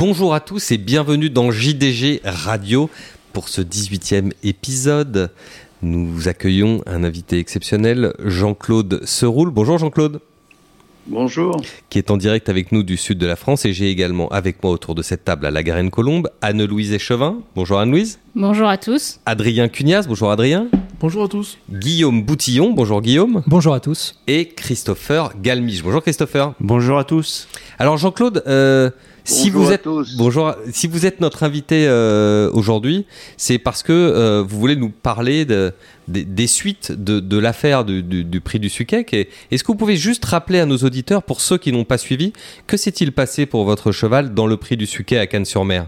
Bonjour à tous et bienvenue dans JDG Radio pour ce 18e épisode. Nous accueillons un invité exceptionnel, Jean-Claude Seroul. Bonjour Jean-Claude. Bonjour. Qui est en direct avec nous du sud de la France et j'ai également avec moi autour de cette table à la Garenne Colombe Anne-Louise Échevin. Bonjour Anne-Louise. Bonjour à tous. Adrien Cunias. Bonjour Adrien. Bonjour à tous. Guillaume Boutillon. Bonjour Guillaume. Bonjour à tous. Et Christopher Galmiche. Bonjour Christopher. Bonjour à tous. Alors Jean-Claude, euh, si Bonjour vous à êtes tous. bonjour, si vous êtes notre invité euh, aujourd'hui, c'est parce que euh, vous voulez nous parler de, des- des suites de, de l'affaire du, du- du prix du. Et Est-ce que vous pouvez juste rappeler à nos auditeurs, pour ceux qui n'ont pas suivi, que s'est-il passé pour votre cheval dans le prix du Suquet à Cannes-sur-Mer?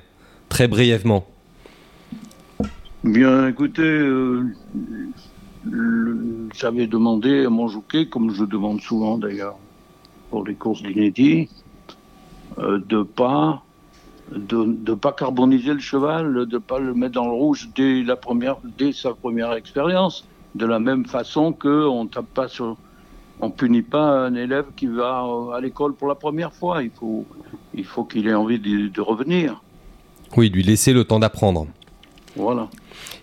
Très brièvement. Bien, écoutez, euh, j'avais demandé à mon jockey, comme je demande souvent d'ailleurs pour les courses d'inédits, de pas de, de pas carboniser le cheval, de pas le mettre dans le rouge dès la première, dès sa première expérience, de la même façon que on tape pas sur, on punit pas un élève qui va euh, à l'école pour la première fois. Il faut, il faut qu'il ait envie de- de revenir. Oui, lui laisser le temps d'apprendre. Voilà.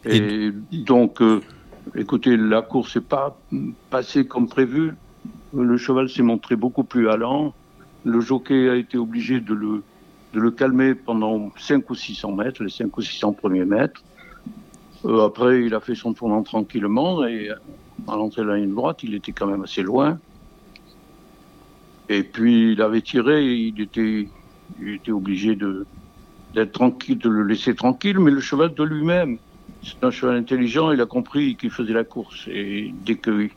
Et, donc, euh, écoutez, la course n'est pas passée comme prévu. Le cheval s'est montré beaucoup plus allant. Le jockey a été obligé de le, de le calmer pendant 5 ou 600 mètres, les 5 ou 600 premiers mètres. Euh, après, il a fait son tournant tranquillement et à l'entrée de la ligne droite, il était quand même assez loin. Et puis, il avait tiré et il était, il était obligé de, d'être tranquille, de le laisser tranquille, mais le cheval de lui-même, c'est un cheval intelligent, il a compris qu'il faisait la course. Et dès que,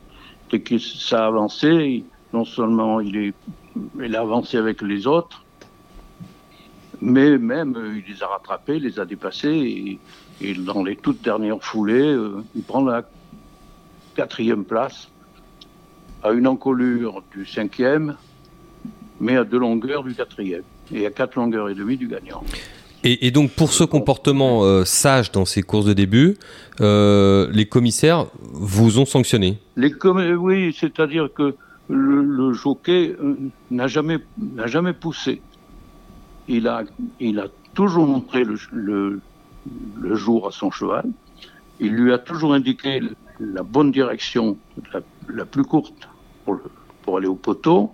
dès que ça a avancé, non seulement il, est, il a avancé avec les autres, mais même euh, il les a rattrapés, il les a dépassés, et, et dans les toutes dernières foulées, euh, il prend la quatrième place à une encolure du cinquième, mais à deux longueurs du quatrième, et à quatre longueurs et demie du gagnant. Et, et donc pour ce comportement euh, sage dans ces courses de début, euh, les commissaires vous ont sanctionné? Les oui, c'est-à-dire que le, jockey euh, n'a jamais, n'a jamais poussé. Il a, il a toujours montré le, le, jour à son cheval. Il lui a toujours indiqué la bonne direction, la, la plus courte pour, pour aller au poteau.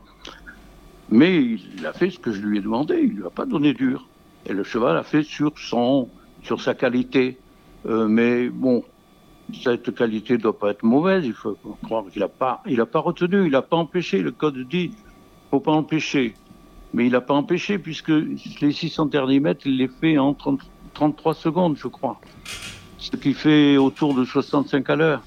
Mais il a fait ce que je lui ai demandé. Il lui a pas donné dur. Et le cheval a fait sur son, sur sa qualité. Euh, mais bon, cette qualité ne doit pas être mauvaise. Il faut croire qu'il n'a pas, il a pas retenu, il n'a pas empêché. Le code dit, faut pas empêcher. Mais il n'a pas empêché puisque les 600 derniers mètres, il les fait en 30 33 secondes, je crois. Ce qui fait autour de 65 à l'heure.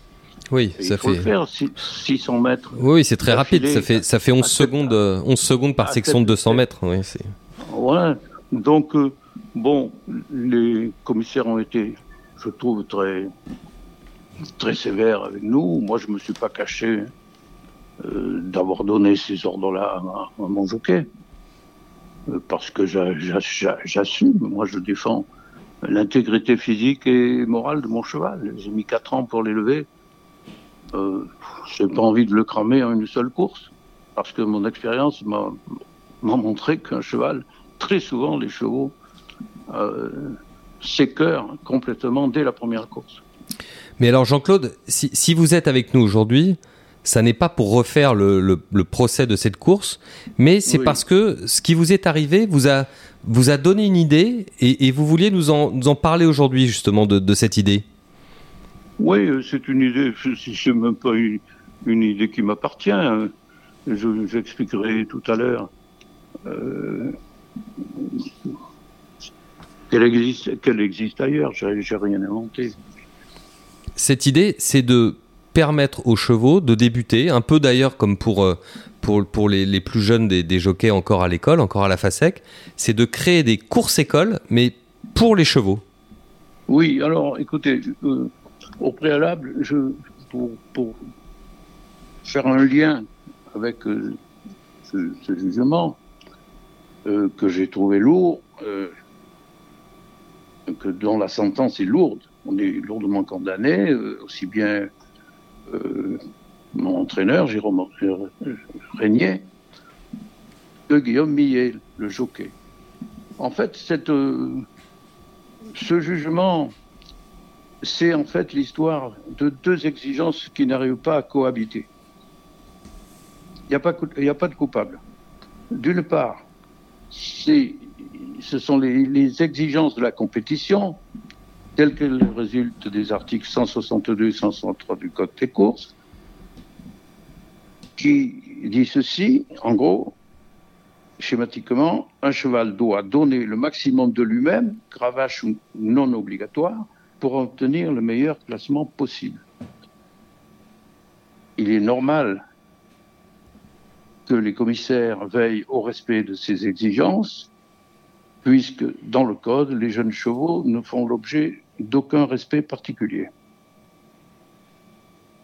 Oui, Et ça il faut fait. le faire, six- 600 mètres. Oui, c'est très rapide. Ça fait, ça fait 11 À sept- secondes, euh, 11 secondes par section de sept- 200 mètres. Oui, Voilà. Donc, euh, bon, les commissaires ont été, je trouve, très, très sévères avec nous. Moi, je ne me suis pas caché euh, d'avoir donné ces ordres-là à, mon jockey. Euh, parce que j'a- j'a- j'a- j'assume. Moi, je défends l'intégrité physique et morale de mon cheval. J'ai mis quatre ans pour l'élever. Euh, j'ai pas envie de le cramer en une seule course. Parce que mon expérience m'a montré qu'un cheval, très souvent, les chevaux euh, s'écœurent complètement dès la première course. Mais alors, Jean-Claude, si, si vous êtes avec nous aujourd'hui, ça n'est pas pour refaire le, le- le procès de cette course, mais c'est Oui. parce que ce qui vous est arrivé vous a, vous a donné une idée et, et vous vouliez nous en, nous en parler aujourd'hui, justement, de, de cette idée. Oui, c'est une idée, je- c'est même pas une, une idée qui m'appartient. euh, Je, j'expliquerai tout à l'heure. euh, qu'elle existe, qu'elle existe ailleurs, j'ai, j'ai rien inventé. Cette idée, c'est de permettre aux chevaux de débuter, un peu d'ailleurs comme pour, euh, pour, les, plus jeunes des, jockeys encore à l'école, encore à la FASEC, c'est de créer des courses-écoles, mais pour les chevaux. Oui, alors écoutez, euh, au préalable, je, pour, pour faire un lien avec euh, ce, jugement que j'ai trouvé lourd, que dont la sentence est lourde, on est lourdement condamné, euh, aussi bien euh, mon entraîneur, Jérôme Régnier, que Guillaume Millet, le jockey. en fait, cette, euh, ce jugement, c'est en fait l'histoire de deux exigences qui n'arrivent pas à cohabiter. Il n'y a, pas, de coupable. D'une part, ce sont les, exigences de la compétition, telles qu'elles résultent des articles 162 et 163 du Code des courses, qui dit ceci, en gros, schématiquement, un cheval doit donner le maximum de lui-même, cravache non obligatoire, pour obtenir le meilleur classement possible. Il est normal que les commissaires veillent au respect de ces exigences, puisque dans le Code, les jeunes chevaux ne font l'objet d'aucun respect particulier.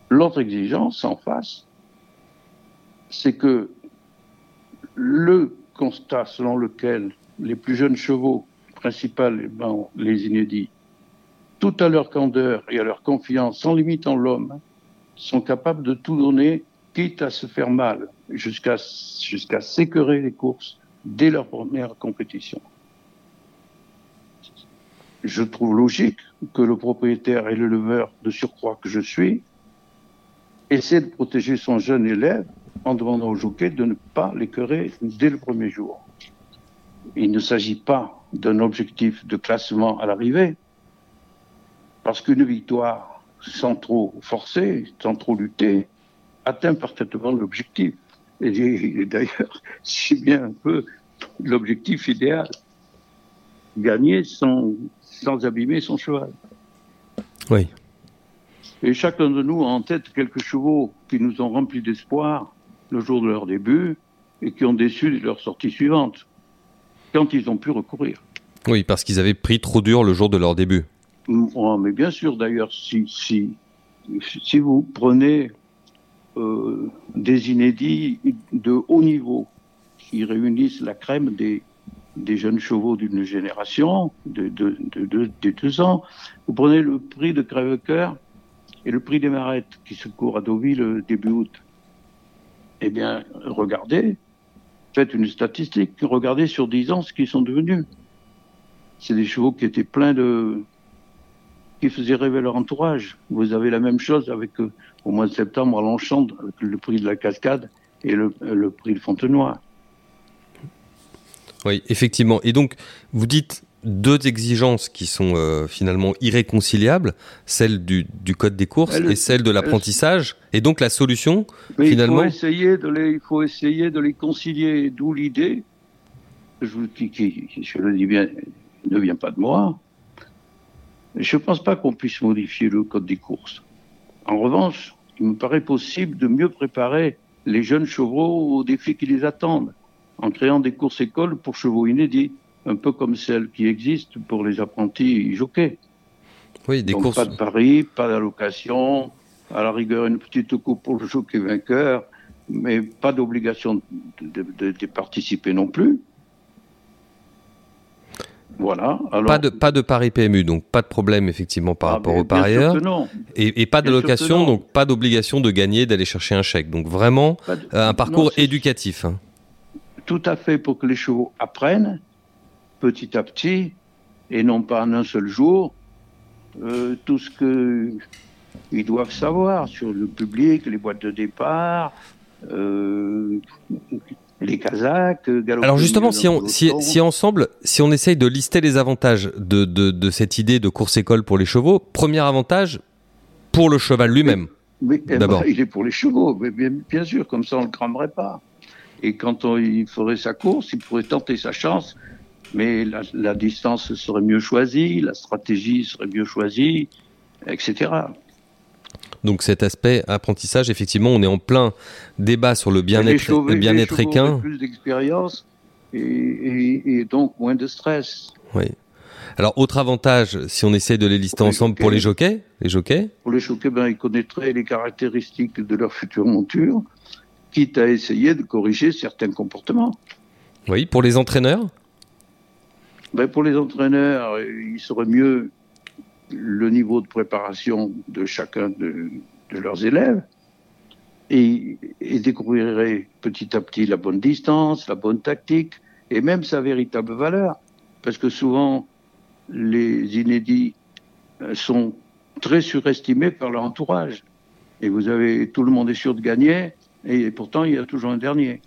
L'autre exigence en face, c'est que le constat selon lequel les plus jeunes chevaux, principalement les inédits, tout à leur candeur et à leur confiance, sans limite en l'homme, sont capables de tout donner, quitte à se faire mal, jusqu'à jusqu'à s'écœurer les courses dès leur première compétition. Je trouve logique que le propriétaire et le leveur de surcroît que je suis essaie de protéger son jeune élève en demandant au jockey de ne pas l'écœurer dès le premier jour. Il ne s'agit pas d'un objectif de classement à l'arrivée, parce qu'une victoire sans trop forcer, sans trop lutter, atteint parfaitement l'objectif. Et, d'ailleurs, c'est bien un peu l'objectif idéal. Gagner sans, sans abîmer son cheval. Oui. Et chacun de nous a en tête quelques chevaux qui nous ont remplis d'espoir le jour de leur début et qui ont déçu de leur sortie suivante, quand ils ont pu recourir. Oui, parce qu'ils avaient pris trop dur le jour de leur début. Oh, mais bien sûr, d'ailleurs, si, si, si vous prenez euh, des inédits de haut niveau qui réunissent la crème des, des jeunes chevaux d'une génération, de, de, de, de, deux ans, vous prenez le prix de Crèvecoeur et le prix des Marettes qui se court à Deauville début août eh bien, regardez, faites une statistique, regardez sur 10 ans ce qu'ils sont devenus. C'est des chevaux qui étaient pleins de. qui faisaient rêver leur entourage. Vous avez la même chose avec, euh, au mois de septembre, à Longchamp, avec le prix de la cascade et le, le prix de Fontenoy. Oui, effectivement. Et donc, vous dites deux exigences qui sont euh, finalement irréconciliables, celle du, du, code des courses et celle de l'apprentissage. Et donc la solution, finalement... Il faut, essayer de les, il faut essayer de les concilier, d'où l'idée, je, qui, je le dis bien, ne vient pas de moi. Je ne pense pas qu'on puisse modifier le code des courses. En revanche, il me paraît possible de mieux préparer les jeunes chevaux aux défis qui les attendent, en créant des courses écoles pour chevaux inédits un peu comme celle qui existe pour les apprentis jockeys. Oui, des Donc, Pas de pari, pas d'allocation, à la rigueur une petite coupe pour le jockey vainqueur, mais pas d'obligation de, participer non plus. Voilà. Alors, pas de pas de pari PMU, donc pas de problème effectivement par ah, rapport aux parieurs. Et, et, pas d'allocation, donc pas d'obligation de gagner, d'aller chercher un chèque. Donc vraiment un parcours éducatif. Hein. Tout à fait pour que les chevaux apprennent petit à petit, et non pas en un seul jour, euh, tout ce qu'ils doivent savoir sur le public, les boîtes de départ, euh, les Kazakhs. Alors justement, si, on, si, si, ensemble, si on essaye de lister les avantages de, de, de cette idée de course-école pour les chevaux, premier avantage pour le cheval lui-même. Oui, eh ben, d'abord. il est pour les chevaux, mais bien, bien, sûr, comme ça on ne le cramerait pas. Et quand on, il ferait sa course, il pourrait tenter sa chance mais la, la, distance serait mieux choisie, la stratégie serait mieux choisie, etc. Donc cet aspect apprentissage, effectivement, on est en plein débat sur le bien-être bien-être équin. Plus d'expérience et, et, et, donc moins de stress. Oui. Alors autre avantage, si on essaie de les lister pour ensemble, les pour les jockeys, les jockeys? Pour les jockeys, ben ils connaîtraient les caractéristiques de leur future monture, quitte à essayer de corriger certains comportements. Oui, pour les entraîneurs? Ben Pour les entraîneurs, il serait mieux le niveau de préparation de chacun de, de leurs élèves et, et découvrirait petit à petit la bonne distance, la bonne tactique et même sa véritable valeur. parce que souvent, les inédits euh, sont très surestimés par leur entourage. Et vous avez, tout le monde est sûr de gagner, et pourtant, il y a toujours un dernier.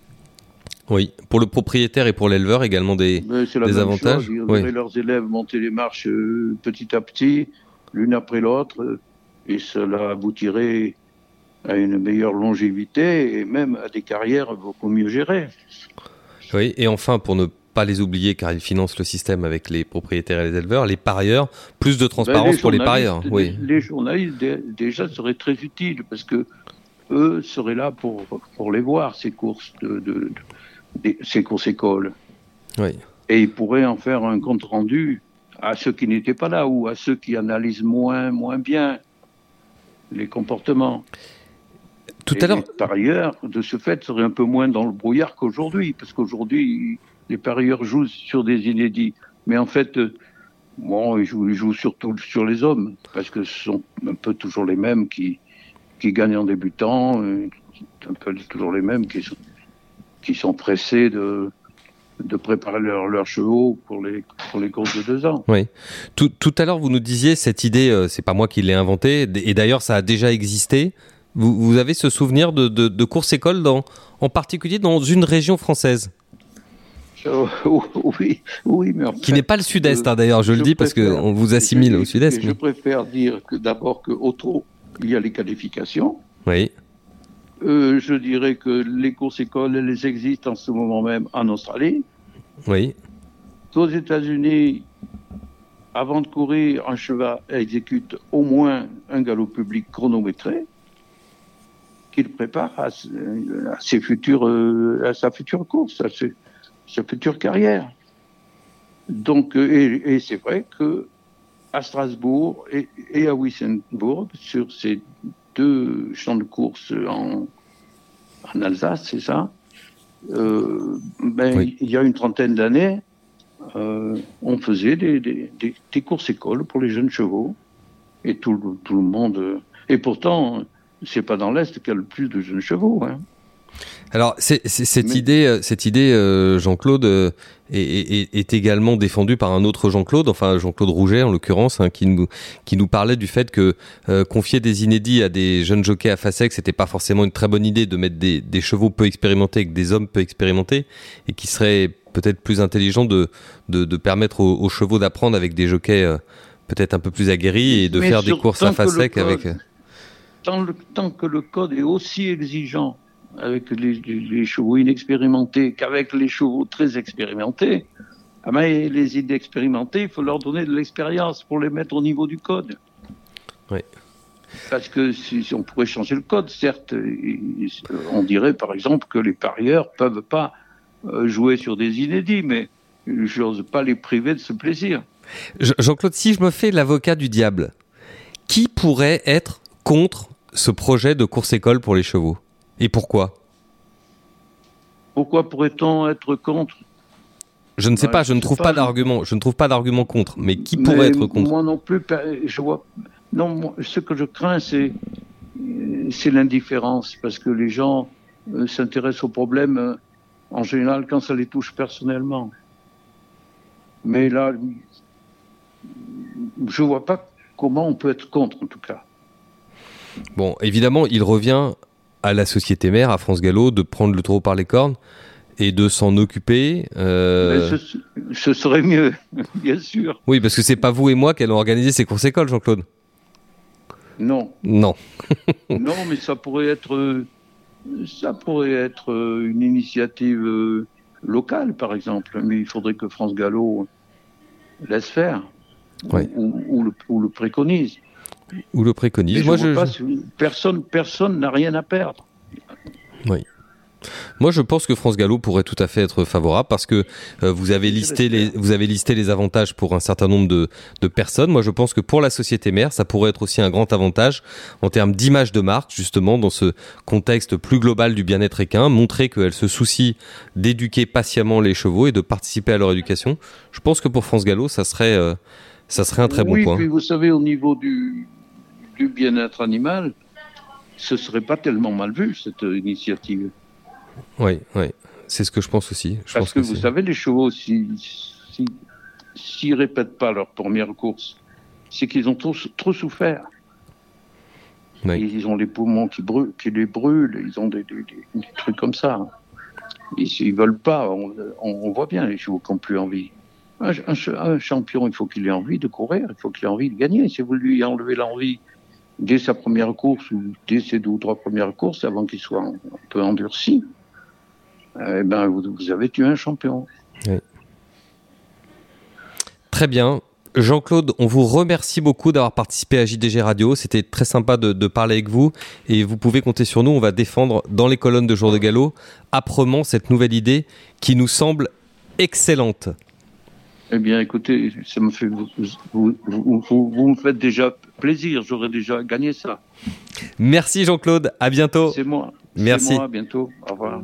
Oui, pour le propriétaire et pour l'éleveur également des, des avantages. Chose. Ils leurs élèves monter les marches euh, petit à petit, l'une après l'autre, et cela aboutirait à une meilleure longévité et même à des carrières beaucoup mieux gérées. Oui, et enfin, pour ne pas les oublier car ils financent le système avec les propriétaires et les éleveurs, les parieurs, plus de transparence ben, pour les parieurs. Oui. Les journalistes déjà seraient très utiles parce que eux seraient là pour, pour les voir, ces courses, de, de, de ces courses écoles. Oui. Et ils pourraient en faire un compte rendu à ceux qui n'étaient pas là ou à ceux qui analysent moins, moins bien les comportements. Tout à l'heure. Par ailleurs, de ce fait, serait un peu moins dans le brouillard qu'aujourd'hui, parce qu'aujourd'hui, les parieurs jouent sur des inédits. Mais en fait, euh, bon, ils jouent, ils jouent, surtout sur les hommes, parce que ce sont un peu toujours les mêmes qui, qui gagnent en débutant, euh, un peu toujours les mêmes qui sont, qui sont pressés de, de préparer leurs leur chevaux pour les, pour les courses de deux ans. Oui. Tout, tout à l'heure, vous nous disiez, cette idée, euh, c'est pas moi qui l'ai inventée, et d'ailleurs, ça a déjà existé. Vous, vous avez ce souvenir de, de, de course école, dans, en particulier dans une région française? Euh, oui, oui, mais qui n'est pas le sud-est, hein, d'ailleurs, je, je, le dis parce qu'on vous assimile au sud-est. Je mais... préfère dire que d'abord que trop il y a les qualifications. Oui. Euh, je dirais que les courses écoles, elles existent en ce moment même en Australie. Oui. Aux États-Unis, avant de courir, un cheval exécute au moins un galop public chronométré qu'il prépare à, à, ses futures, euh, à sa future course, à ses, sa future carrière. Donc, euh, et, et c'est vrai que à Strasbourg et, et, à Wissembourg, sur ces deux champs de course en, en Alsace, c'est ça, euh, ben, oui. il y a une trentaine d'années, euh, on faisait des, des, des, des, courses écoles pour les jeunes chevaux et tout, tout le monde. Et pourtant, c'est pas dans l'Est qu'il y a le plus de jeunes chevaux. Hein. Alors, c'est, c'est, cette, Mais... idée, cette idée, euh, Jean-Claude, euh, est, est, est, également défendue par un autre Jean-Claude, enfin Jean-Claude Rouget en l'occurrence, hein, qui, nous, qui nous parlait du fait que euh, confier des inédits à des jeunes jockeys à Fasek, c'était pas forcément une très bonne idée de mettre des, des chevaux peu expérimentés avec des hommes peu expérimentés, et qui serait peut-être plus intelligent de, de, de permettre aux, aux, chevaux d'apprendre avec des jockeys euh, peut-être un peu plus aguerris et de Mais faire des courses à Fasek avec. Tant, le, tant que le code est aussi exigeant avec les, les, chevaux inexpérimentés qu'avec les chevaux très expérimentés, ah ben, les idées expérimentées, il faut leur donner de l'expérience pour les mettre au niveau du code. Oui. Parce que si, si, on pourrait changer le code, certes, on dirait par exemple que les parieurs peuvent pas euh, jouer sur des inédits, mais je n'ose pas les priver de ce plaisir. Jean-Claude, si je me fais l'avocat du diable, qui pourrait être contre ce projet de course-école pour les chevaux? Et pourquoi? Pourquoi pourrait-on être contre? Je ne sais ouais, pas, je, je ne trouve pas, pas d'argument. Je ne trouve pas d'argument contre. Mais qui pourrait mais être contre? Moi non plus, je vois. Non, moi, ce que je crains, c'est c'est l'indifférence, parce que les gens euh, s'intéressent aux problèmes euh, en général quand ça les touche personnellement. Mais là, je vois pas comment on peut être contre, en tout cas. Bon, évidemment, il revient à la société mère, à France Gallo, de prendre le taureau par les cornes et de s'en occuper. Euh... Ce, ce, serait mieux, bien sûr. Oui, parce que c'est pas vous et moi qui allons organiser ces courses écoles, Jean-Claude. Non. Non. non, mais ça pourrait être, ça pourrait être une initiative euh, locale, par exemple. Mais il faudrait que France Gallo laisse faire. Ouais. Ou, ou, le, ou, le, préconise. Ou le préconise. Moi, je, je... personne, personne n'a rien à perdre. Oui. Moi, je pense que France Gallo pourrait tout à fait être favorable parce que euh, vous avez listé les vous avez listé les avantages pour un certain nombre de, de personnes. Moi, je pense que pour la société mère, ça pourrait être aussi un grand avantage en termes d'image de marque, justement dans ce contexte plus global du bien-être équin, montrer qu'elle se soucie d'éduquer patiemment les chevaux et de participer à leur éducation. Je pense que pour France Gallo, ça serait euh, ça serait un très oui, bon point. Puis vous savez, au niveau du, du bien-être animal, ce serait pas tellement mal vu cette initiative. Oui, oui, c'est ce que je pense aussi. Je Parce pense que, que vous savez, les chevaux, si, si, s'ils répètent pas leur première course, c'est qu'ils ont trop, trop souffert. Ils ont les poumons qui, brûlent, qui les brûlent, ils ont des, trucs comme ça. Et s'ils veulent pas, on, voit bien les chevaux qui n'ont plus envie. Un, champion, il faut qu'il ait envie de courir, il faut qu'il ait envie de gagner. Si vous lui enlevez l'envie dès sa première course ou dès ses deux ou trois premières courses, avant qu'il soit un, peu endurci, eh ben, vous, avez tué un champion. Très bien. Jean-Claude, on vous remercie beaucoup d'avoir participé à JDG Radio. C'était très sympa de, parler avec vous et vous pouvez compter sur nous. On va défendre dans les colonnes de Jour de Galop âprement cette nouvelle idée qui nous semble excellente. Eh bien, écoutez, ça me fait, vous, vous, me faites déjà plaisir. J'aurais déjà gagné ça. Merci Jean-Claude. À bientôt. C'est moi. Merci. Moi, à bientôt. Au revoir.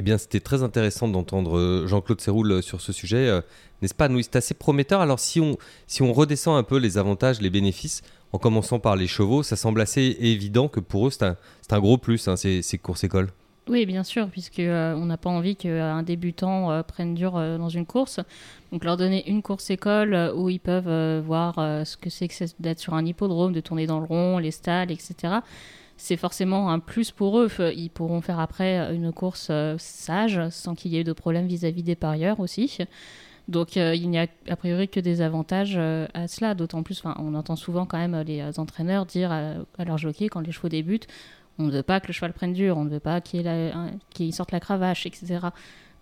Eh bien, c'était très intéressant d'entendre euh, Jean-Claude Serroul euh, sur ce sujet, euh, n'est-ce pas Nous, c'est assez prometteur. Alors, si on, si on redescend un peu les avantages, les bénéfices, en commençant par les chevaux, ça semble assez évident que pour eux, c'est un, un, gros plus, hein, ces, ces courses écoles. Oui, bien sûr, puisque on n'a pas envie qu'un débutant prenne dur dans une course. Donc leur donner une course école où ils peuvent voir ce que c'est que d'être sur un hippodrome, de tourner dans le rond, les stalles, etc c'est forcément un plus pour eux. Ils pourront faire après une course euh, sage, sans qu'il y ait de problème vis-à-vis des parieurs aussi. Donc euh, il n'y a a priori que des avantages euh, à cela, d'autant plus, on entend souvent quand même les entraîneurs dire à, leurs jockeys quand les chevaux débutent, on ne veut pas que le cheval prenne dur, on ne veut pas qu'il sorte la cravache, etc.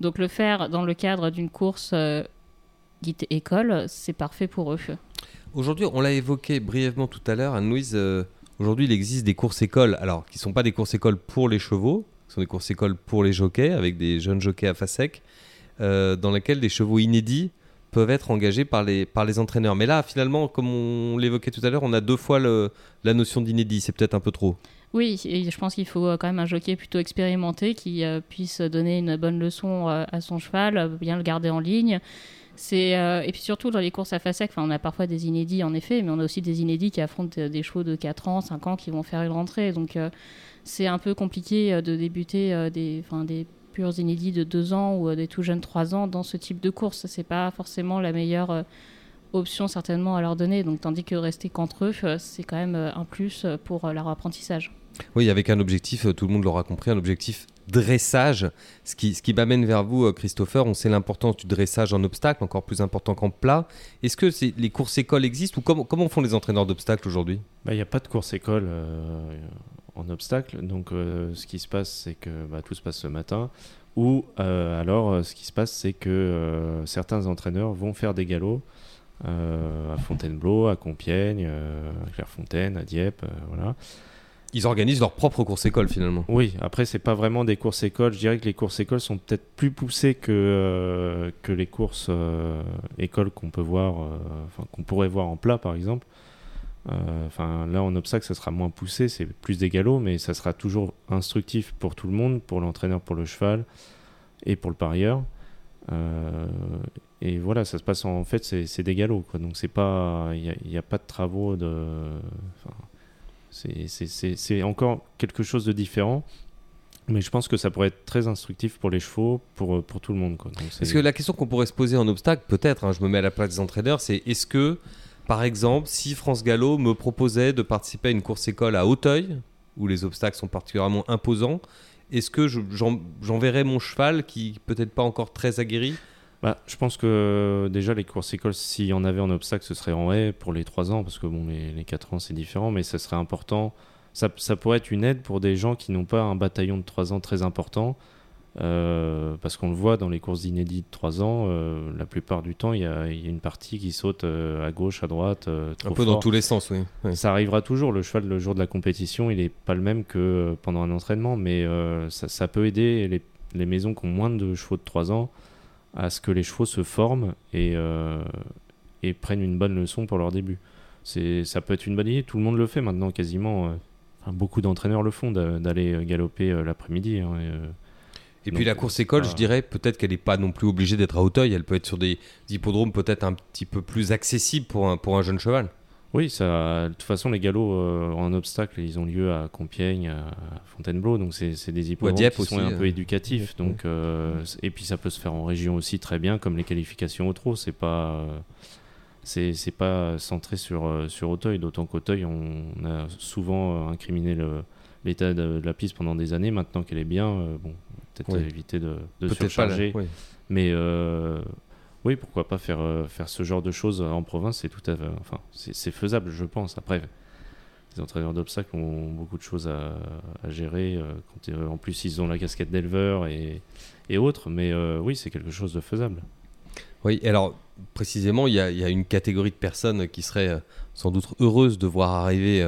Donc le faire dans le cadre d'une course dite école, c'est parfait pour eux. Aujourd'hui, on l'a évoqué brièvement tout à l'heure, Anne-Louise, Aujourd'hui, il existe des courses écoles, alors qui ne sont pas des courses écoles pour les chevaux, qui sont des courses écoles pour les jockeys, avec des jeunes jockeys à face sec, euh, dans lesquelles des chevaux inédits peuvent être engagés par les, entraîneurs. Mais là, finalement, comme on l'évoquait tout à l'heure, on a deux fois la notion d'inédit. C'est peut-être un peu trop. Oui, et je pense qu'il faut quand même un jockey plutôt expérimenté qui euh, puisse donner une bonne leçon euh, à son cheval, bien le garder en ligne euh, et puis surtout dans les courses à face on a parfois des inédits en effet, mais on a aussi des inédits qui affrontent des chevaux de 4 ans, 5 ans qui vont faire une rentrée. Donc euh, c'est un peu compliqué euh, de débuter des, des purs inédits de 2 ans ou des tout jeunes 3 ans dans ce type de course. C'est pas forcément la meilleure option certainement à leur donner. Donc tandis que rester qu'entre eux, c'est quand même un plus pour leur apprentissage. Oui, avec un objectif, tout le monde l'aura compris, un objectif dressage. Ce qui, ce qui m'amène vers vous, euh, Christopher, on sait l'importance du dressage en obstacle, encore plus important qu'en plat. Est-ce que les courses écoles existent ou comment, comment font les entraîneurs d'obstacles aujourd'hui? Bah, Il n'y a pas de course école euh, en obstacle. Donc euh, ce qui se passe, c'est que bah, tout se passe ce matin. Ou alors ce qui se passe, c'est que certains entraîneurs vont faire des galops. À Fontainebleau, à Compiègne, à Clairefontaine, à Dieppe, voilà. Ils organisent leur propre course école finalement. Oui, après c'est pas vraiment des courses écoles. Je dirais que les courses écoles sont peut-être plus poussées que, euh, que les courses euh, écoles qu'on peut voir, euh, qu'on pourrait voir en plat par exemple. Enfin là en obstacle ça sera moins poussé, c'est plus des galops, mais ça sera toujours instructif pour tout le monde, pour l'entraîneur, pour le cheval et pour le parieur. Et voilà, ça se passe en, fait c'est des galops quoi. Donc c'est pas, il n'y a, a, pas de travaux de. C'est encore quelque chose de différent. Mais je pense que ça pourrait être très instructif pour les chevaux, pour, pour tout le monde. Quoi. Parce que la question qu'on pourrait se poser en obstacle, peut-être, hein, je me mets à la place des entraîneurs, c'est est-ce que, par exemple, si France Gallo me proposait de participer à une course école à Hauteuil, où les obstacles sont particulièrement imposants, est-ce que j'enverrais mon cheval qui peut-être pas encore très aguerri bah, je pense que déjà les courses écoles, s'il y en avait en obstacle, ce serait en haie pour les 3 ans, parce que bon, les, les 4 ans c'est différent, mais ça serait important. Ça, ça, pourrait être une aide pour des gens qui n'ont pas un bataillon de 3 ans très important, euh, parce qu'on le voit dans les courses inédites de 3 ans, euh, la plupart du temps, il y, y, a une partie qui saute euh, à gauche, à droite. un peu dans tous les sens, oui. Ça arrivera toujours. Le cheval, le jour de la compétition, il n'est pas le même que pendant un entraînement, mais ça, ça, peut aider les, les, maisons qui ont moins de chevaux de 3 ans à ce que les chevaux se forment et, euh, et prennent une bonne leçon pour leur début. C'est, ça peut être une bonne idée, tout le monde le fait maintenant quasiment. Euh, beaucoup d'entraîneurs le font d'aller galoper euh, l'après-midi. Hein, et, puis la course école, je dirais peut-être qu'elle n'est pas non plus obligée d'être à Hauteuil, elle peut être sur des hippodromes peut-être un petit peu plus accessibles pour un, pour un jeune cheval. Oui, ça, de toute façon, les galops euh, en obstacle, ils ont lieu à Compiègne, à Fontainebleau, donc c'est des hippodromes qui sont un peu euh. éducatifs. Donc, euh, et puis ça peut se faire en région aussi très bien, comme les qualifications au trot. C'est pas, c'est pas centré sur, euh, sur Auteuil, d'autant qu'Auteuil, on, on a souvent euh, incriminé l'état de, de la piste pendant des années. Maintenant qu'elle est bien, bon, peut-être Oui. éviter de, de pas. là, surcharger. oui. Mais oui, pourquoi pas faire, euh, faire ce genre de choses en province, c'est tout à fait, enfin, c'est faisable, je pense. Après, les entraîneurs d'obstacles ont beaucoup de choses à, gérer. euh, euh, en plus, ils ont la casquette d'éleveur et, autres. Mais oui, c'est quelque chose de faisable. Oui, alors précisément, il y, a, une catégorie de personnes qui seraient sans doute heureuses de voir arriver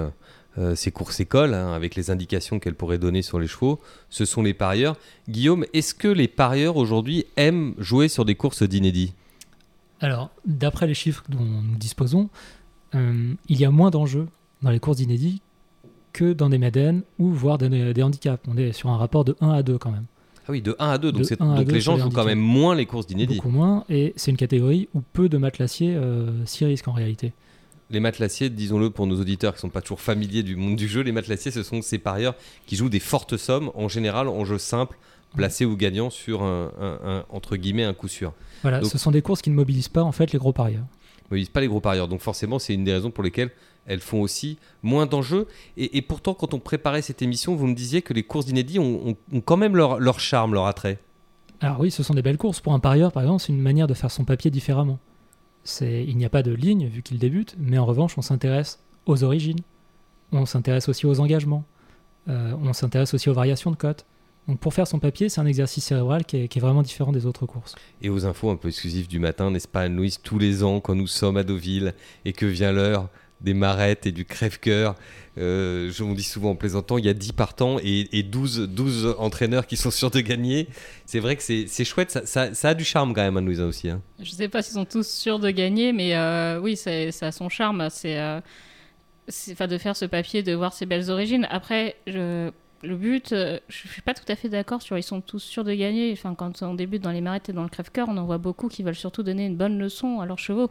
ces courses écoles, hein, avec les indications qu'elles pourraient donner sur les chevaux. Ce sont les parieurs. Guillaume, est-ce que les parieurs aujourd'hui aiment jouer sur des courses d'inédits? Alors, d'après les chiffres dont nous disposons, euh, il y a moins d'enjeux dans les courses d'inédits que dans des Médènes ou voire des, des handicaps. On est sur un rapport de 1 à 2 quand même. Ah oui, de 1 à 2, donc, De c'est- 1 à donc 2 les gens jouent quand même moins les courses d'inédits. Beaucoup moins, et c'est une catégorie où peu de matelassiers euh, s'y risquent en réalité. Les matelassiers, disons-le pour nos auditeurs qui ne sont pas toujours familiers du monde du jeu, les matelassiers, ce sont ces parieurs qui jouent des fortes sommes, en général en jeu simple, placés ou gagnants sur un, un- un- entre guillemets un coup sûr. Voilà, Donc- ce sont des courses qui ne mobilisent pas en fait les gros parieurs. ne mobilisent pas les gros parieurs. Donc forcément, c'est une des raisons pour lesquelles elles font aussi moins d'enjeux. Et, et pourtant, quand on préparait cette émission, vous me disiez que les courses d'inédits ont, ont- ont quand même leur, leur charme, leur attrait. Alors oui, ce sont des belles courses. Pour un parieur, par exemple, c'est une manière de faire son papier différemment. Il n'y a pas de ligne vu qu'il débute, mais en revanche, on s'intéresse aux origines, on s'intéresse aussi aux engagements, euh, on s'intéresse aussi aux variations de cotes. Donc pour faire son papier, c'est un exercice cérébral qui est, qui est vraiment différent des autres courses. Et aux infos un peu exclusives du matin, n'est-ce pas, Anne-Louise, tous les ans, quand nous sommes à Deauville et que vient l'heure des marettes et du crève-cœur, euh, je on dit souvent en plaisantant, il y a 10 partants et, et 12, 12 entraîneurs qui sont sûrs de gagner. C'est vrai que c'est chouette, ça, ça- ça a du charme quand même, Anne-Louise, hein, aussi. hein. Je sais pas s'ils sont tous sûrs de gagner, mais euh, oui, c'est- ça a son charme. C'est euh, c'est- enfin, de faire ce papier, de voir ses belles origines. Après, je- le but, euh, je suis pas tout à fait d'accord sur ils sont tous sûrs de gagner. Enfin, quand on débute dans les marettes et dans le crève-cœur, on en voit beaucoup qui veulent surtout donner une bonne leçon à leurs chevaux.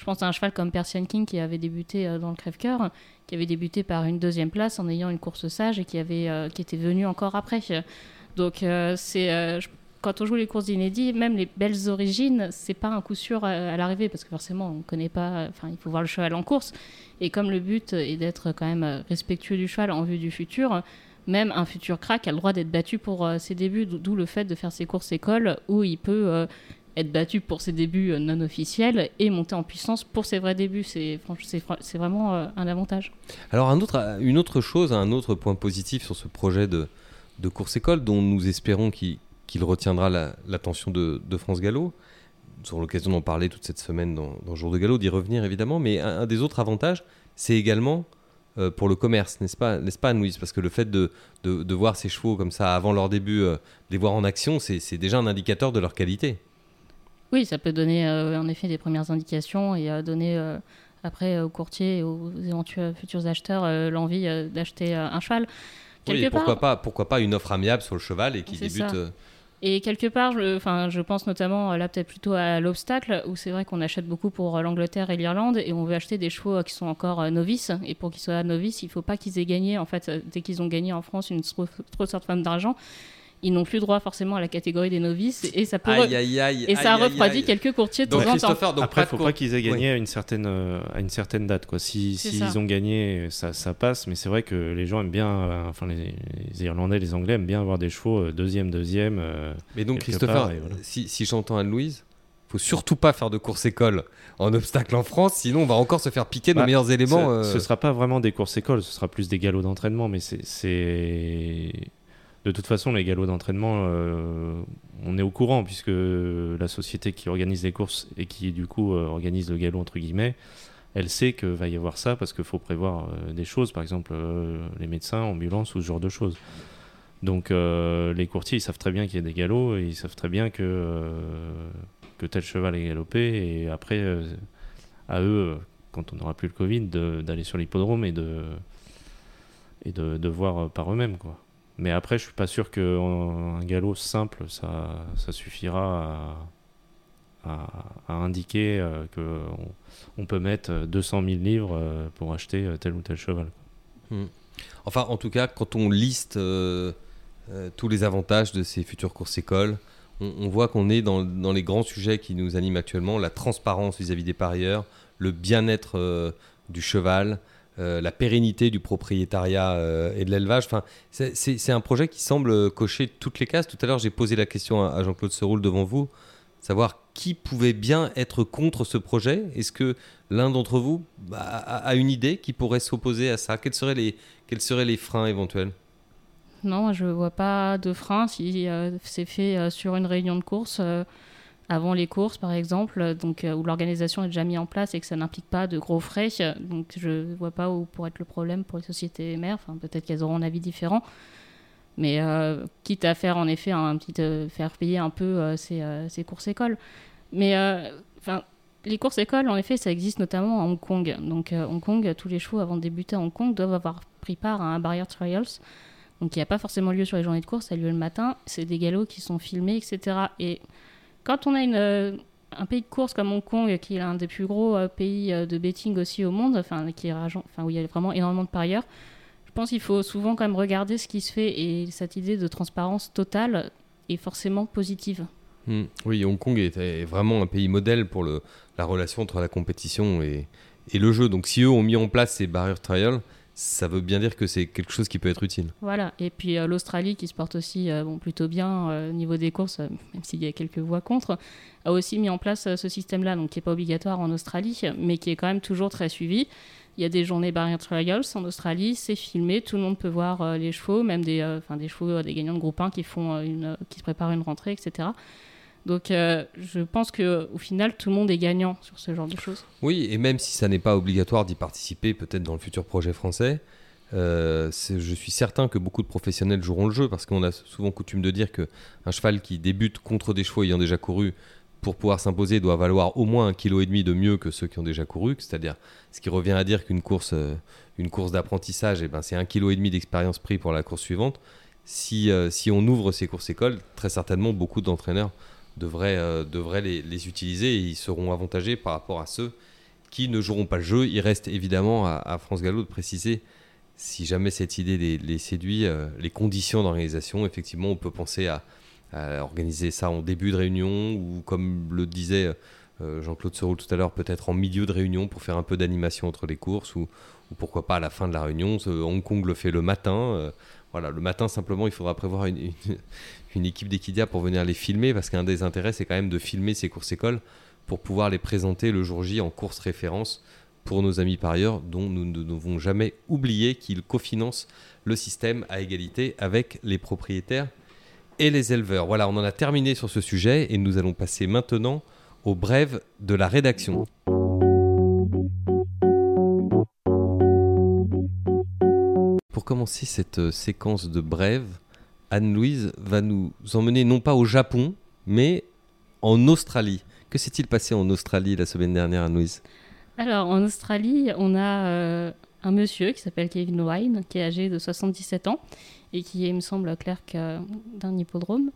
Je pense à un cheval comme Persian King qui avait débuté euh, dans le crève-cœur, qui avait débuté par une deuxième place en ayant une course sage et qui, avait, euh, qui était venu encore après. Donc, euh, c'est. quand on joue les courses d'inédits, même les belles origines, c'est pas un coup sûr à, l'arrivée parce que forcément on connaît pas. Enfin, il faut voir le cheval en course. Et comme le but est d'être quand même respectueux du cheval en vue du futur, même un futur crack a le droit d'être battu pour euh, ses débuts. D'o- D'où le fait de faire ses courses écoles où il peut euh, être battu pour ses débuts euh, non officiels et monter en puissance pour ses vrais débuts. C'est c'est vraiment un avantage. Alors un autre, une autre chose, un autre point positif sur ce projet de, de course école dont nous espérons qu'il retiendra la- l'attention de, France Gallo. Nous aurons l'occasion d'en parler toute cette semaine dans, dans Jour de Gallo, d'y revenir évidemment. Mais un des autres avantages, c'est également euh, pour le commerce, n'est-ce pas, n'est-ce pas Parce que le fait de, de, de voir ces chevaux comme ça avant leur début, euh, les voir en action, c'est c'est déjà un indicateur de leur qualité. Oui, ça peut donner euh, en effet des premières indications et euh, donner après aux courtiers et aux éventuels futurs acheteurs l'envie d'acheter un cheval. Oui, et pourquoi, part- pas, pourquoi pas une offre amiable sur le cheval et qui débute Et quelque part, je, enfin, je pense notamment euh, là peut-être plutôt à l'obstacle, où c'est vrai qu'on achète beaucoup pour euh, l'Angleterre et l'Irlande, et on veut acheter des chevaux euh, qui sont encore novices. Et pour qu'ils soient novices, il faut pas qu'ils aient gagné, en fait, dès qu'ils ont gagné en France une trop, trop sorte d'argent, ils n'ont plus droit forcément à la catégorie des novices, et ça peut Aïe, aïe, aïe. et ça refroidit quelques courtiers de Donc, temps en temps. Christopher, donc Après, faut pas qu'ils aient gagné Oui. à, une certaine, euh, à une certaine date. Quoi. Si, s'ils ça. ont gagné, ça, ça passe. Mais c'est vrai que les gens aiment bien, euh, enfin les, les Irlandais, les Anglais aiment bien avoir des chevaux euh, deuxième, deuxième. euh, Mais donc, Christopher, part, et voilà. si, si j'entends Anne-Louise, faut surtout pas faire de course école en obstacle en France, sinon on va encore se faire piquer nos Bah, meilleurs éléments. Ce, euh, ce sera pas vraiment des courses écoles, ce sera plus des galops d'entraînement, mais c'est- c'est. De toute façon, les galops d'entraînement, euh, on est au courant, puisque la société qui organise les courses et qui, du coup, euh, organise le galop, entre guillemets, elle sait que va y avoir ça parce qu'il faut prévoir euh, des choses, par exemple les médecins, ambulances ou ce genre de choses. Donc les courtiers, ils savent très bien qu'il y a des galops et ils savent très bien que, tel cheval est galopé et après, à eux, quand on n'aura plus le Covid, d'aller sur l'hippodrome et de, de, voir par eux-mêmes. quoi. Mais après, je suis pas sûr qu'un galop simple, ça, ça suffira à, indiquer euh, que on, peut mettre 200 000 livres euh, pour acheter euh, tel ou tel cheval. Enfin, en tout cas, quand on liste euh, tous les avantages de ces futures courses écoles, on, voit qu'on est dans, les grands sujets qui nous animent actuellement la transparence vis-à-vis des parieurs, le bien-être du cheval, euh, la pérennité du propriétariat euh, et de l'élevage. Enfin, c'est- un projet qui semble cocher toutes les cases. Tout à l'heure, j'ai posé la question à, Jean-Claude Seroul devant vous, savoir qui pouvait bien être contre ce projet. Est-ce que l'un d'entre vous bah, a, une idée qui pourrait s'opposer à ça? Quels seraient les, quels seraient les freins éventuels? Non, je vois pas de frein si euh, c'est fait sur une réunion de course avant les courses, par exemple, donc euh, où l'organisation est déjà mise en place et que ça n'implique pas de gros frais. euh, Donc, je vois pas où pourrait être le problème pour les sociétés mères. Enfin, peut-être qu'elles auront un avis différent. Mais euh, quitte à faire en effet un petit faire payer un peu ces, courses écoles. Mais enfin, les courses écoles, en effet, ça existe notamment à Hong Kong. Donc, Hong Kong, tous les chevaux avant de débuter à Hong Kong doivent avoir pris part à un barrier trials. Donc, il n'y a pas forcément lieu sur les journées de course, ça a lieu le matin. C'est des galops qui sont filmés, etc. Et quand on a euh, un pays de course comme Hong Kong, qui est l'un des plus gros euh, pays euh, de betting aussi au monde, enfin, qui est où il y a vraiment énormément de parieurs, je pense qu'il faut souvent quand même regarder ce qui se fait et cette idée de transparence totale est forcément positive. Hmm. Oui, Hong Kong est, vraiment un pays modèle pour la relation entre la compétition et, le jeu. Donc si eux ont mis en place ces barrier trials, ça veut bien dire que c'est quelque chose qui peut être utile. Voilà, et puis euh, l'Australie qui se porte aussi euh, bon, plutôt bien euh, au niveau des courses, même s'il y a quelques voix contre, a aussi mis en place ce système-là, donc qui n'est pas obligatoire en Australie, mais qui est quand même toujours très suivi. Il y a des journées barrier trials en Australie, c'est filmé, tout le monde peut voir les chevaux, même des, chevaux, des gagnants de groupe 1 qui, font, une, qui se préparent une rentrée, etc. Donc euh, je pense qu'au final, tout le monde est gagnant sur ce genre de choses. Oui, et même si ça n'est pas obligatoire d'y participer, peut-être dans le futur projet français, euh, je suis certain que beaucoup de professionnels joueront le jeu parce qu'on a souvent coutume de dire que un cheval qui débute contre des chevaux ayant déjà couru pour pouvoir s'imposer doit valoir au moins un kilo et demi de mieux que ceux qui ont déjà couru, c'est-à-dire ce qui revient à dire qu'une course, euh, une course d'apprentissage, eh ben, c'est un kilo et demi d'expérience pris pour la course suivante. Si, si on ouvre ces courses écoles, très certainement beaucoup d'entraîneurs devraient, euh, devraient les, utiliser et ils seront avantagés par rapport à ceux qui ne joueront pas le jeu. Il reste évidemment à, France Gallo de préciser, si jamais cette idée les, séduit, euh, les conditions d'organisation. Effectivement, on peut penser à, organiser ça en début de réunion ou, comme le disait euh, Jean-Claude Seroul tout à l'heure, peut-être en milieu de réunion pour faire un peu d'animation entre les courses ou, ou pourquoi pas à la fin de la réunion. Hong Kong le fait le matin. Voilà, le matin simplement, il faudra prévoir une, équipe d'équidia pour venir les filmer parce qu'un des intérêts, c'est quand même de filmer ces courses écoles pour pouvoir les présenter le jour J en course référence pour nos amis parieurs dont nous ne devons jamais oublier qu'ils cofinancent le système à égalité avec les propriétaires et les éleveurs. Voilà, on en a terminé sur ce sujet et nous allons passer maintenant aux brèves de la rédaction. Commencer cette euh, séquence de brèves, Anne-Louise va nous emmener non pas au Japon, mais en Australie. Que s'est-il passé en Australie la semaine dernière, Anne-Louise? Alors, en Australie, on a euh, un monsieur qui s'appelle Kevin Wine, qui est âgé de 77 ans et qui est, il me semble, clerc euh, d'un hippodrome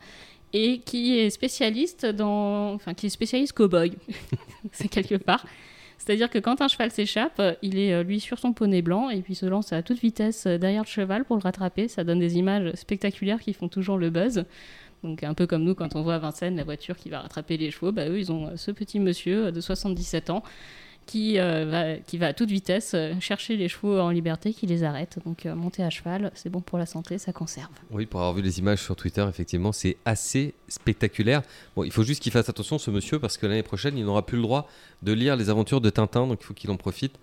et qui est spécialiste dans, enfin, qui est spécialiste cow-boy, c'est quelque part. C'est-à-dire que quand un cheval s'échappe, euh, il est euh, lui sur son poney blanc et puis se lance à toute vitesse euh, derrière le cheval pour le rattraper. Ça donne des images spectaculaires qui font toujours le buzz. Donc un peu comme nous quand on voit à Vincennes la voiture qui va rattraper les chevaux, bah eux ils ont ce petit monsieur de 77 ans qui, euh, va, qui va à toute vitesse euh, chercher les chevaux en liberté, qui les arrête. Donc euh, monter à cheval, c'est bon pour la santé, ça conserve. Oui, pour avoir vu les images sur Twitter, effectivement, c'est assez spectaculaire. Bon, il faut juste qu'il fasse attention, ce monsieur, parce que l'année prochaine, il n'aura plus le droit de lire les aventures de Tintin, donc il faut qu'il en profite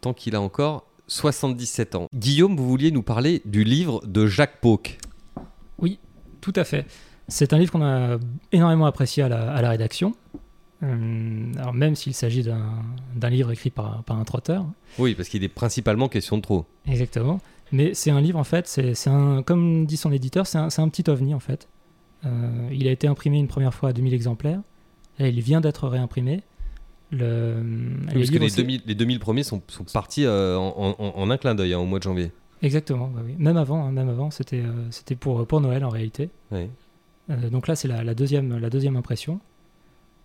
tant qu'il a encore 77 ans. Guillaume, vous vouliez nous parler du livre de Jacques Pauque. Tout à fait. C'est un livre qu'on a énormément apprécié à la, à la rédaction. Euh, alors même s'il s'agit d'un livre écrit par, par un trotteur, Oui, parce qu'il est principalement question de trop. exactement. Mais c'est un livre en fait, c'est comme dit son éditeur, c'est un, un petit ovni en fait. Euh, il a été imprimé une première fois à 2000 exemplaires. Là, il vient d'être réimprimé. Le, parce que les aussi- 2000, les 2000 premiers sont, sont partis euh, en, en- en un clin d'œil hein, au mois de janvier. Exactement, ouais, oui. même avant, hein, même avant, c'était euh, c'était pour, pour Noël en réalité. Oui. Donc là, c'est la, la deuxième, la deuxième impression.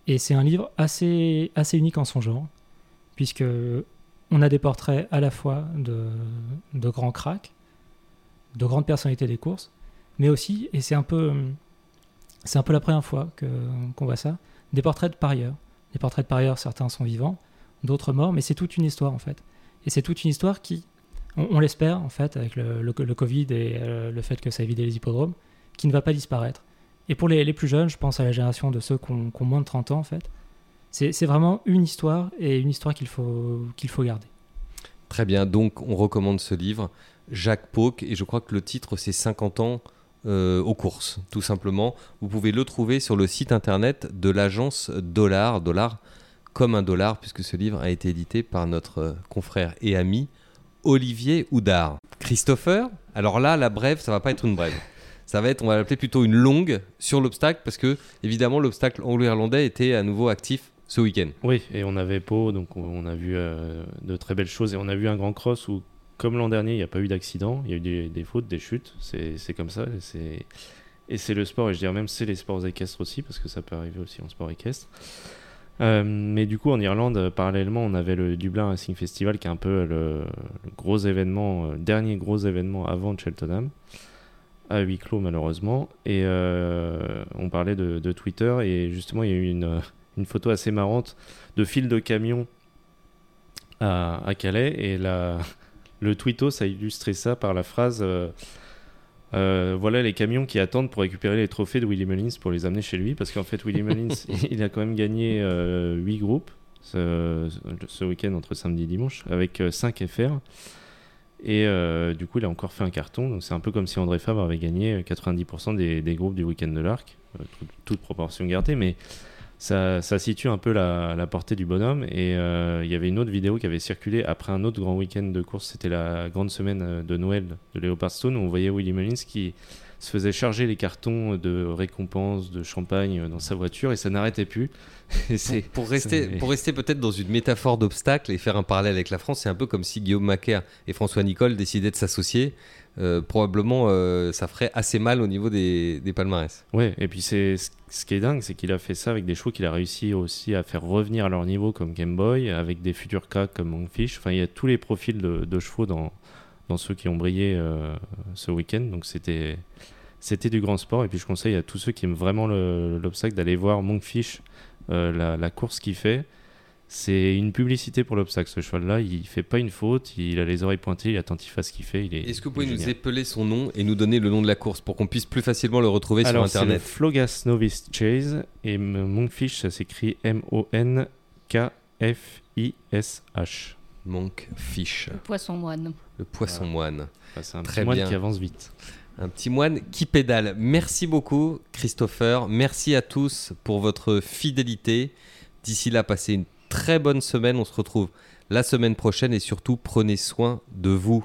Et c'est un livre assez, assez unique en son genre, puisque on a des portraits à la fois de, grands cracks, de grandes personnalités des courses, mais aussi, et c'est un peu, c'est un peu la première fois que, qu'on voit ça, des portraits de parieurs. Des portraits de parieurs, certains sont vivants, d'autres morts, mais c'est toute une histoire en fait. Et c'est toute une histoire qui, on, l'espère en fait, avec le, Covid et euh, le fait que ça vidé les hippodromes, qui ne va pas disparaître. Et pour les, plus jeunes, je pense à la génération de ceux qui ont, moins de 30 ans en fait, c'est vraiment une histoire et une histoire qu'il faut, qu'il faut garder. Très bien, donc on recommande ce livre, Jacques Pauque, et je crois que le titre c'est 50 ans euh, aux courses, tout simplement. Vous pouvez le trouver sur le site internet de l'agence Dollar, Dollar comme un dollar, puisque ce livre a été édité par notre confrère et ami Olivier Houdard. Christopher, alors là, la brève, ça va pas être une brève. Ça va être, on va l'appeler plutôt une longue sur l'obstacle, parce que évidemment l'obstacle anglo-irlandais était à nouveau actif ce week-end. Oui, et on avait Pau, donc on a vu euh, de très belles choses, et on a vu un grand cross où, comme l'an dernier, il n'y a pas eu d'accident, il y a eu des, fautes, des chutes, c'est comme ça, et c'est le sport, et je dirais même c'est les sports équestres aussi, parce que ça peut arriver aussi en sport équestre. Euh, mais du coup, en Irlande, parallèlement, on avait le Dublin Racing Festival, qui est un peu le, gros événement, euh, dernier gros événement avant Cheltenham, à huis clos malheureusement. Et on parlait de, de, Twitter, et justement, il y a eu une, une photo assez marrante de fil de camion à, Calais. Et la, le tweetos a illustré ça par la phrase euh, euh, Voilà les camions qui attendent pour récupérer les trophées de Willy Mullins pour les amener chez lui. Parce qu'en fait, Willy Mullins, il a quand même gagné euh, 8 groupes ce, ce week-end entre samedi et dimanche avec 5 FR. Et euh, du coup, il a encore fait un carton. C'est un peu comme si André Fabre avait gagné 90% des, des, groupes du week-end de l'Arc, toute, toute, proportion gardée. Mais ça, situe un peu la, portée du bonhomme. Et euh, il y avait une autre vidéo qui avait circulé après un autre grand week-end de course. C'était la grande semaine euh, de Noël de Leopard Stone où on voyait Willy Mullins qui se faisait charger les cartons de récompenses, de champagne dans sa voiture et ça n'arrêtait plus. pour, rester, pour rester peut-être dans une métaphore d'obstacle et faire un parallèle avec la France, c'est un peu comme si Guillaume Macaire et François Nicole décidaient de s'associer. Euh, probablement euh, ça ferait assez mal au niveau des, des palmarès. Ouais, et puis c'est ce qui est dingue, c'est qu'il a fait ça avec des chevaux qu'il a réussi aussi à faire revenir à leur niveau comme Game Boy, avec des futurs cas comme Monkfish. Enfin, il y a tous les profils de, de chevaux dans, dans ceux qui ont brillé euh, ce week-end. Donc c'était c'était du grand sport. Et puis je conseille à tous ceux qui aiment vraiment l'obstacle d'aller voir Monkfish, la, la, course qu'il fait. C'est une publicité pour l'obstacle, ce cheval-là. Il fait pas une faute, il a les oreilles pointées, il est attentif à ce qu'il fait. Est, Est-ce que vous pouvez nous épeler son nom et nous donner le nom de la course pour qu'on puisse plus facilement le retrouver sur Internet? c'est Flogas Novice Chase et Monkfish, ça s'écrit M-O-N-K-F-I-S-H. Monkfish. Le poisson moine. Le poisson moine. c'est un Très petit moine qui avance vite. Un petit moine qui pédale. Merci beaucoup, Christopher. Merci à tous pour votre fidélité. D'ici là, passez une très bonne semaine. On se retrouve la semaine prochaine et surtout prenez soin de vous.